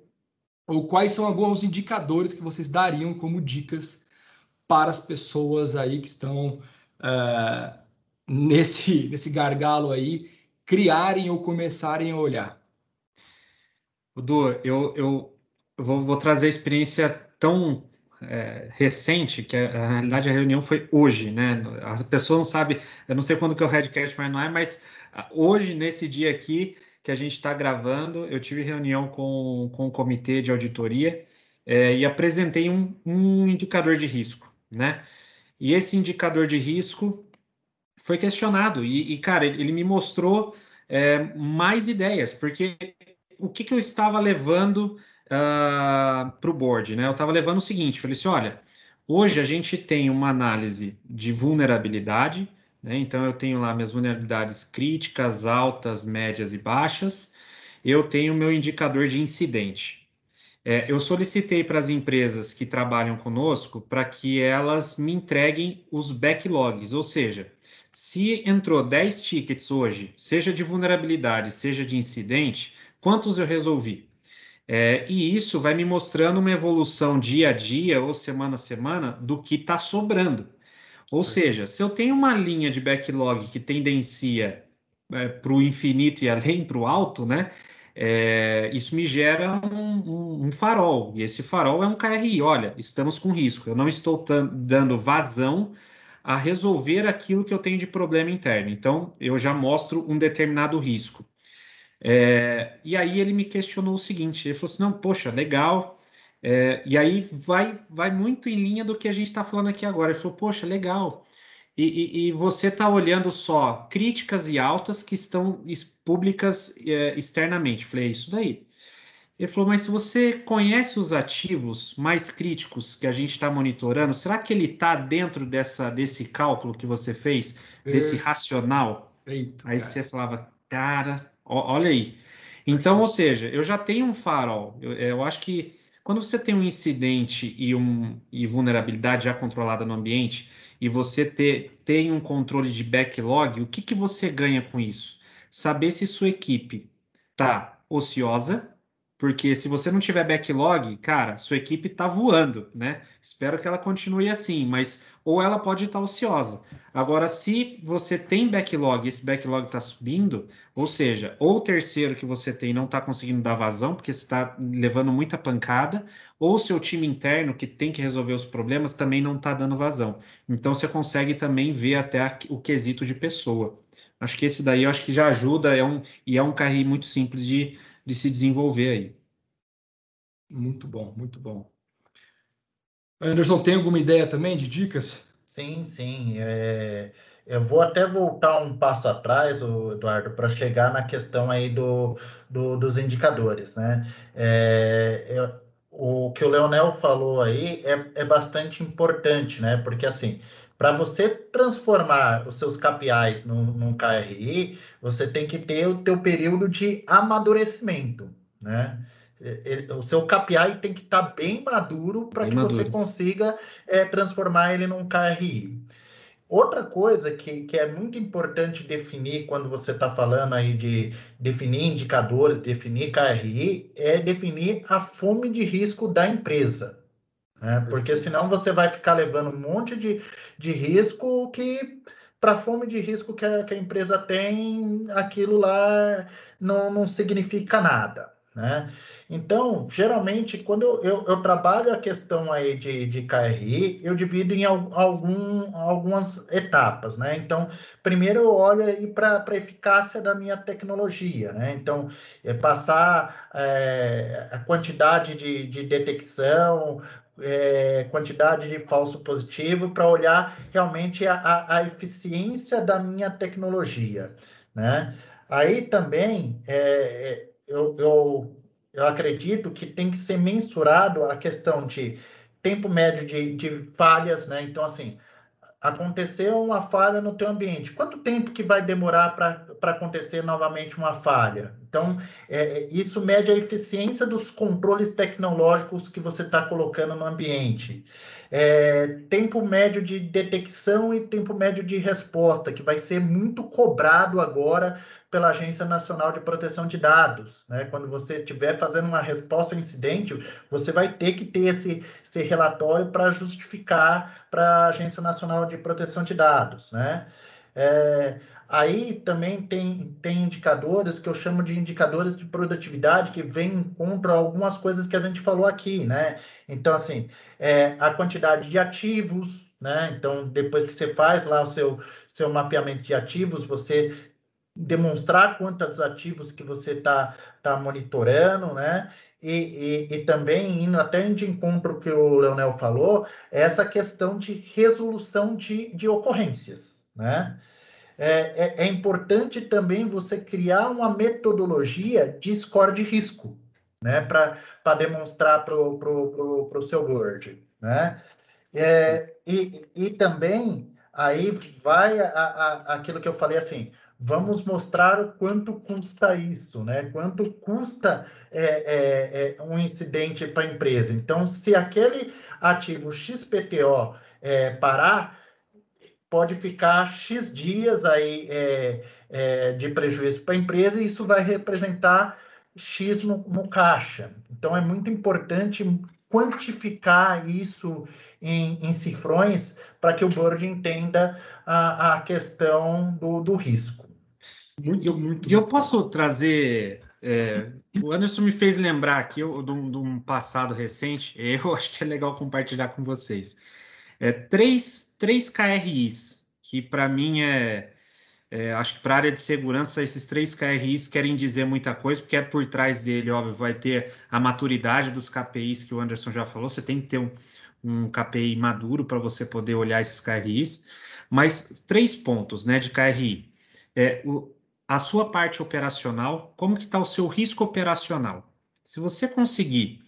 Ou quais são alguns indicadores que vocês dariam como dicas para as pessoas aí que estão uh, nesse, nesse gargalo aí, criarem ou começarem a olhar? Du, eu, eu vou, vou trazer a experiência tão é, recente, que na realidade a reunião foi hoje, né? As pessoas não sabem, eu não sei quando que é o Redcast vai não é, mas hoje, nesse dia aqui que a gente está gravando, eu tive reunião com, com o comitê de auditoria é, e apresentei um, um indicador de risco, né? E esse indicador de risco foi questionado e, e cara, ele me mostrou é, mais ideias, porque o que, que eu estava levando uh, ah, para o board, né? Eu estava levando o seguinte, falei assim, olha, hoje a gente tem uma análise de vulnerabilidade, né? Então eu tenho lá minhas vulnerabilidades críticas, altas, médias e baixas. Eu tenho meu indicador de incidente. É, eu solicitei para as empresas que trabalham conosco para que elas me entreguem os backlogs, ou seja, se entrou 10 tickets hoje, seja de vulnerabilidade, seja de incidente, quantos eu resolvi? É, e isso vai me mostrando uma evolução dia a dia ou semana a semana do que está sobrando. Ou seja, se eu tenho uma linha de backlog que tendencia é, para o infinito e além para o alto, né? É, isso me gera um, um, um, farol, e esse farol é um KRI. Olha, estamos com risco, eu não estou dando vazão a resolver aquilo que eu tenho de problema interno. Então, eu já mostro um determinado risco. É, e aí ele me questionou o seguinte: ele falou assim, não, poxa, legal. É, e aí vai, vai muito em linha do que a gente está falando aqui agora. Ele falou, poxa, legal. E, e, e você está olhando só críticas e altas que estão públicas é, externamente. Falei, é isso daí. Ele falou, mas se você conhece os ativos mais críticos que a gente está monitorando, será que ele está dentro dessa, desse cálculo que você fez, desse racional? Eita, Aí cara. você falava, cara, Olha aí. Então, ou seja, eu já tenho um farol. Eu, eu acho que quando você tem um incidente e, um, e vulnerabilidade já controlada no ambiente, e você ter, tem um controle de backlog, o que, que você ganha com isso? Saber se sua equipe está ociosa, porque se você não tiver backlog, cara, sua equipe está voando, né? Espero que ela continue assim, mas ou ela pode estar ociosa. Agora, se você tem backlog, esse backlog está subindo, ou seja, ou o terceiro que você tem não está conseguindo dar vazão, porque está levando muita pancada, ou seu time interno que tem que resolver os problemas também não está dando vazão. Então, você consegue também ver até o quesito de pessoa. Acho que esse daí eu acho que já ajuda, é um, e é um carrinho muito simples de de se desenvolver aí. Muito bom, muito bom. Anderson, tem alguma ideia também de dicas? Sim, sim. É... Eu vou até voltar um passo atrás, Eduardo, para chegar na questão aí do, do dos indicadores, né? É, eu, o que o Leonel falou aí é, é bastante importante, né? Porque assim, para você transformar os seus KPIs num, num KRI, você tem que ter o teu período de amadurecimento, né? O seu KPI tem que estar tá bem maduro para que maduro. você consiga é, transformar ele num KRI. Outra coisa que, que é muito importante definir quando você está falando aí de definir indicadores, definir KRI, é definir a fome de risco da empresa. Né? Porque senão você vai ficar levando um monte de, de risco que, para a fome de risco que a, que a empresa tem, aquilo lá não, não significa nada. Né? Então, geralmente, quando eu, eu, eu, trabalho a questão aí de, de KRI, eu divido em algum, algumas etapas, né? Então, primeiro eu olho para a eficácia da minha tecnologia, né? Então, é passar é, a quantidade de, de detecção, é, quantidade de falso positivo para olhar realmente a, a, a, eficiência da minha tecnologia, né? Aí também é, acredito que tem que ser mensurado a questão de tempo médio de, de falhas, né? Então, assim, aconteceu uma falha no teu ambiente, quanto tempo que vai demorar para acontecer novamente uma falha. Então, é, isso mede a eficiência dos controles tecnológicos que você está colocando no ambiente. É, tempo médio de detecção e tempo médio de resposta, que vai ser muito cobrado agora pela Agência Nacional de Proteção de Dados. Né? Quando você estiver fazendo uma resposta a incidente, você vai ter que ter esse, esse relatório para justificar para a Agência Nacional de Proteção de Dados. Né? É, aí também tem, tem indicadores que eu chamo de indicadores de produtividade que vêm contra algumas coisas que a gente falou aqui, né? Então, assim, é, a quantidade de ativos, né? Então, depois que você faz lá o seu, seu mapeamento de ativos, você demonstrar quantos ativos que você está tá monitorando, né? E, e, e, também indo até de encontro que o Leonel falou, essa questão de resolução de, de ocorrências, né? É, é, é importante também você criar uma metodologia de score de risco, né? Para demonstrar para o pro, pro, pro seu board, né? É, e, e também aí vai a, a, aquilo que eu falei assim, vamos mostrar o quanto custa isso, né? Quanto custa é, é, é um incidente para a empresa. Então, se aquele ativo XPTO é, parar, pode ficar X dias aí é, é, de prejuízo para a empresa e isso vai representar X no, no caixa. Então, é muito importante quantificar isso em, em cifrões para que o board entenda a, a questão do, do risco. Muito, eu, muito. E eu posso trazer. É, o Anderson me fez lembrar aqui de um, de um, passado recente, eu acho que é legal compartilhar com vocês. É, três, três KRIs, que para mim é, é, Acho que para a área de segurança, esses três KRIs querem dizer muita coisa, porque é por trás dele, óbvio, vai ter a maturidade dos KPIs que o Anderson já falou. Você tem que ter um, um KPI maduro para você poder olhar esses KRIs. Mas três pontos né, de KRI. É, o, a sua parte operacional, como que está o seu risco operacional. Se você conseguir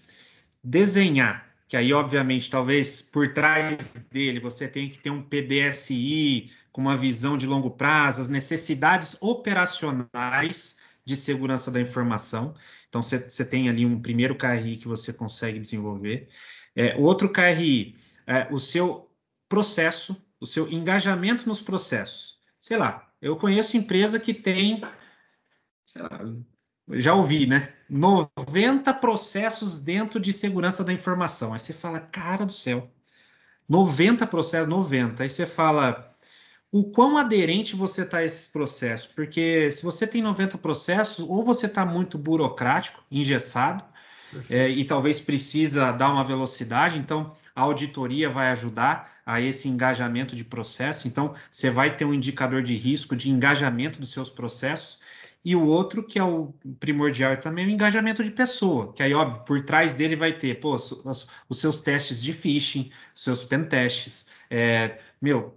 desenhar, que aí obviamente talvez por trás dele você tem que ter um PDSI com uma visão de longo prazo, as necessidades operacionais de segurança da informação. Então você, tem ali um primeiro KRI que você consegue desenvolver. É, outro KRI, é, o seu processo, o seu engajamento nos processos. Sei lá, eu conheço empresa que tem, lá, já ouvi, né? 90 processos dentro de segurança da informação. Aí você fala, cara do céu, 90 processos, 90. Aí você fala, o quão aderente você está a esse processo? Porque se você tem 90 processos, ou você está muito burocrático, engessado, é, e talvez precisa dar uma velocidade, então a auditoria vai ajudar a esse engajamento de processo. Então, você vai ter um indicador de risco de engajamento dos seus processos. E o outro, que é o primordial também, é o engajamento de pessoa, que aí, óbvio, por trás dele vai ter pô, os, os seus testes de phishing, seus pen testes, é, meu,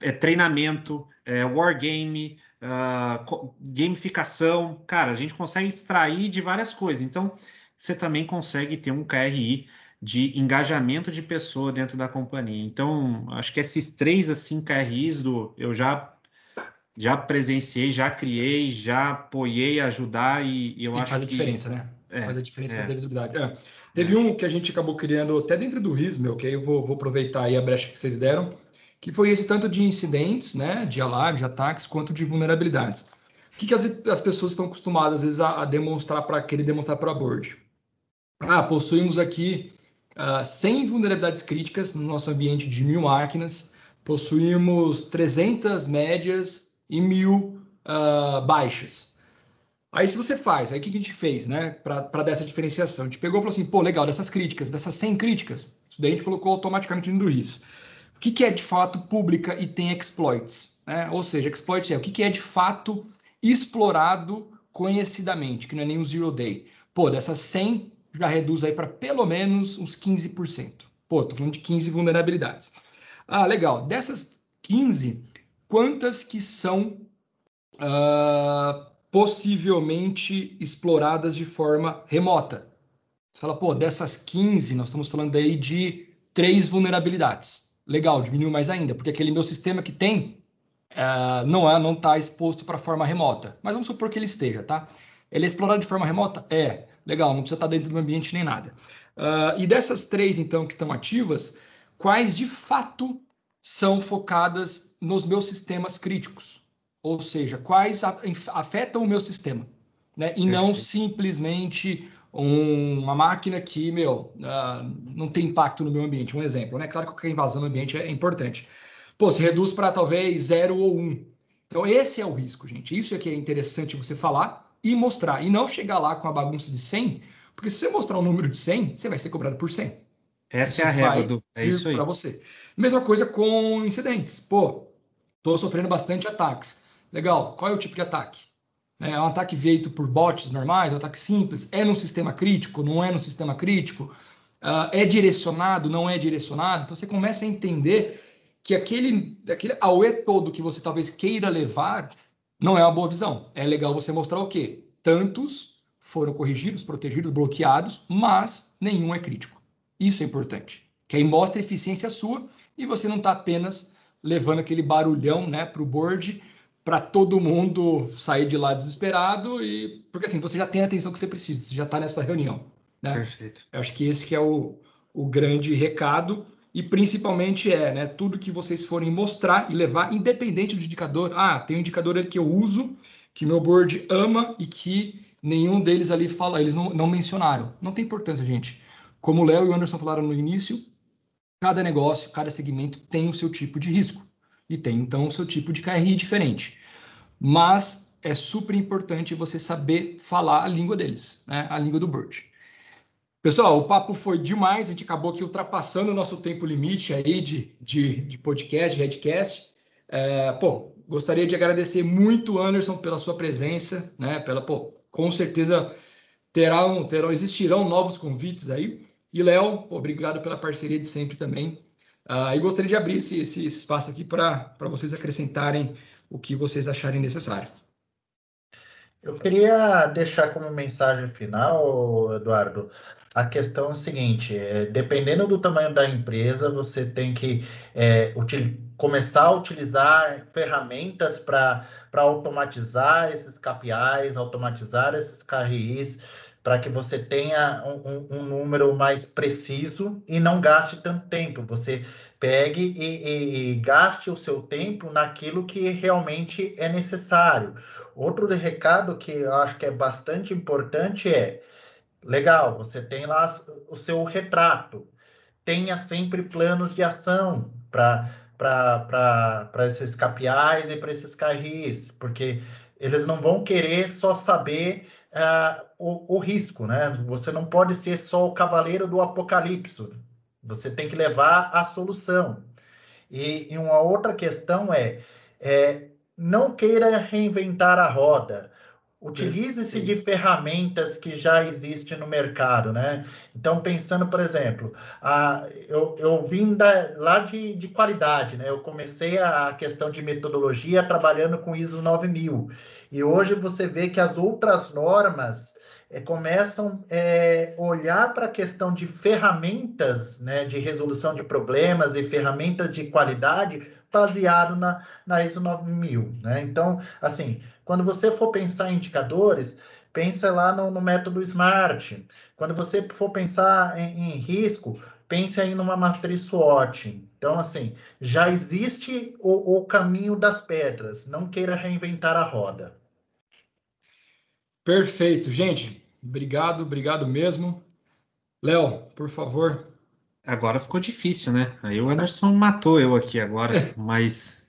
é treinamento, é wargame, uh, gamificação, cara, a gente consegue extrair de várias coisas. Então, você também consegue ter um KRI de engajamento de pessoa dentro da companhia. Então, acho que esses três assim KRIs do eu já já presenciei, já criei, já apoiei ajudar e, e eu e acho faz que a diferença, né? É, faz a diferença é, visibilidade. É. Teve é. um que a gente acabou criando até dentro do RISMEL, que aí eu vou, vou aproveitar aí a brecha que vocês deram, que foi esse tanto de incidentes, né, de alarme, de ataques, quanto de vulnerabilidades. O que, que as, as pessoas estão acostumadas, às vezes, a, a demonstrar para querer demonstrar para a board? Ah, possuímos aqui uh, ah, 100 vulnerabilidades críticas no nosso ambiente de mil máquinas, possuímos 300 médias e mil uh, baixas. Aí se você faz, aí o que a gente fez, né, para dessa diferenciação? A gente pegou e falou assim, pô, legal, dessas críticas, dessas 100 críticas, isso daí a gente colocou automaticamente no RIS. O que, que é de fato pública e tem exploits? Né? Ou seja, exploits é o que, que é de fato explorado conhecidamente, que não é nem um zero day. Pô, dessas 100 já reduz aí para pelo menos uns 15%. Pô, tô falando de 15 vulnerabilidades. Ah, legal. Dessas 15, quantas que são uh, possivelmente exploradas de forma remota? Você fala, pô, dessas 15, nós estamos falando aí de três vulnerabilidades. Legal, diminuiu mais ainda, porque aquele meu sistema que tem uh, não é, não está exposto para forma remota. Mas vamos supor que ele esteja, tá? Ele é explorado de forma remota? É. Legal, não precisa estar dentro do ambiente nem nada. Uh, e dessas três, então, que estão ativas, quais de fato são focadas nos meus sistemas críticos? Ou seja, quais afetam o meu sistema? Né? E não simplesmente um, uma máquina que, meu, uh, não tem impacto no meu ambiente. Um exemplo, né? Claro que qualquer invasão no ambiente é importante. Pô, se reduz para talvez zero ou um. Então, esse é o risco, gente. Isso é que é interessante você falar e mostrar. E não chegar lá com a bagunça de 100, porque se você mostrar um número de 100, você vai ser cobrado por 100. Essa isso é a regra do. É isso aí. Para você. Mesma coisa com incidentes. Pô, estou sofrendo bastante ataques. Legal. Qual é o tipo de ataque? É um ataque feito por bots normais, um ataque simples, é num sistema crítico, não é num sistema crítico, uh, é direcionado, não é direcionado. Então você começa a entender que aquele, aquele AUE todo que você talvez queira levar não é uma boa visão. É legal você mostrar o quê? Tantos foram corrigidos, protegidos, bloqueados, mas nenhum é crítico. Isso é importante. Que aí mostra a eficiência sua e você não está apenas levando aquele barulhão né, para o board para todo mundo sair de lá desesperado e porque assim você já tem a atenção que você precisa, você já está nessa reunião, né? Perfeito. Eu acho que esse que é o, o grande recado e principalmente é, né, tudo que vocês forem mostrar e levar, independente do indicador. Ah, tem um indicador que eu uso, que meu board ama e que nenhum deles ali fala, eles não, não mencionaram. Não tem importância, gente. Como o Léo e o Anderson falaram no início, cada negócio, cada segmento tem o seu tipo de risco e tem então o seu tipo de KRI diferente. Mas é super importante você saber falar a língua deles, né? a língua do Bird. Pessoal, o papo foi demais, a gente acabou aqui ultrapassando o nosso tempo limite aí de, de, de podcast, de headcast. É, pô, gostaria de agradecer muito, Anderson, pela sua presença, né? Pela, pô, com certeza terão, terão, existirão novos convites aí. E Léo, obrigado pela parceria de sempre também. Uh, e gostaria de abrir esse, esse espaço aqui para vocês acrescentarem o que vocês acharem necessário. Eu queria deixar como mensagem final, Eduardo, a questão é a seguinte: é, dependendo do tamanho da empresa, você tem que é, começar a utilizar ferramentas para automatizar esses KPIs, automatizar esses KRIs, para que você tenha um, um, um, número mais preciso e não gaste tanto tempo. Você pegue e, e, e, gaste o seu tempo naquilo que realmente é necessário. Outro recado que eu acho que é bastante importante é: legal, você tem lá o seu retrato, tenha sempre planos de ação para esses KPIs e para esses KRIs, porque eles não vão querer só saber uh, o, o, risco, né? Você não pode ser só o cavaleiro do apocalipse. Você tem que levar a solução. E, e uma outra questão é, é não queira reinventar a roda. Utilize-se de ferramentas que já existem no mercado, né? Então, pensando, por exemplo, a, eu, eu vim da, lá de, de qualidade, né? Eu comecei a questão de metodologia trabalhando com ISO 9000. E hoje você vê que as outras normas é, começam a é, olhar para a questão de ferramentas né, de resolução de problemas e ferramentas de qualidade baseado na, na ISO 9000. Né? Então, assim, quando você for pensar em indicadores, pensa lá no, no método SMART. Quando você for pensar em, em risco, pense aí numa matriz SWOT. Então, assim, já existe o, o caminho das pedras. Não queira reinventar a roda. Perfeito, gente. Obrigado, obrigado mesmo. Léo, por favor. Agora ficou difícil, né? Aí o Anderson matou eu aqui agora, mas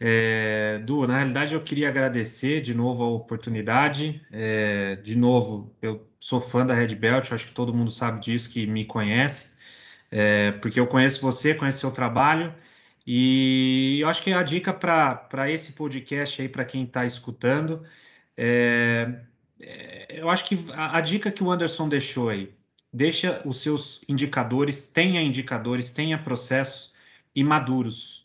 é, du, na realidade, eu queria agradecer de novo a oportunidade. É, de novo, eu sou fã da Red Belt, acho que todo mundo sabe disso, que me conhece, é, porque eu conheço você, conheço seu trabalho, e eu acho que a dica para esse podcast aí, para quem está escutando, é, é, eu acho que a, a dica que o Anderson deixou aí, deixa os seus indicadores, tenha indicadores, tenha processos imaduros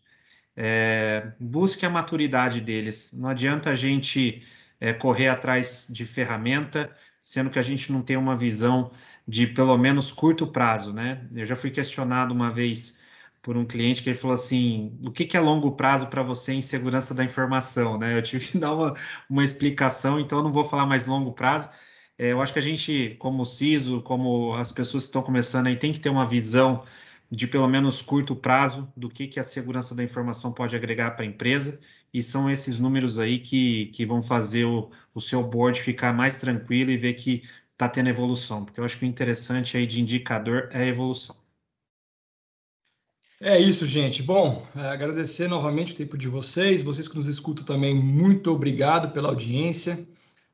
é, busque a maturidade deles. Não adianta a gente é, correr atrás de ferramenta, sendo que a gente não tem uma visão de pelo menos curto prazo, né? Eu já fui questionado uma vez por um cliente que ele falou assim: o que, que é longo prazo para você em segurança da informação? Né? Eu tive que dar uma, uma explicação, então eu não vou falar mais longo prazo. É, eu acho que a gente, como CISO, como as pessoas que estão começando aí, tem que ter uma visão de pelo menos curto prazo do que, que a segurança da informação pode agregar para a empresa, e são esses números aí que, que vão fazer o, o seu board ficar mais tranquilo e ver que está tendo evolução, porque eu acho que o interessante aí de indicador é a evolução. É isso, gente. Bom, é, agradecer novamente o tempo de vocês, vocês que nos escutam também, muito obrigado pela audiência.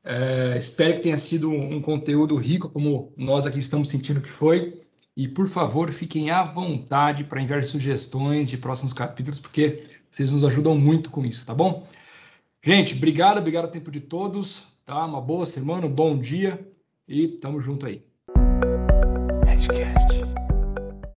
É, espero que tenha sido um conteúdo rico, como nós aqui estamos sentindo que foi. E, por favor, fiquem à vontade para enviar sugestões de próximos capítulos, porque vocês nos ajudam muito com isso, tá bom? Gente, obrigado, obrigado ao tempo de todos, tá? Uma boa semana, um bom dia e tamo junto aí.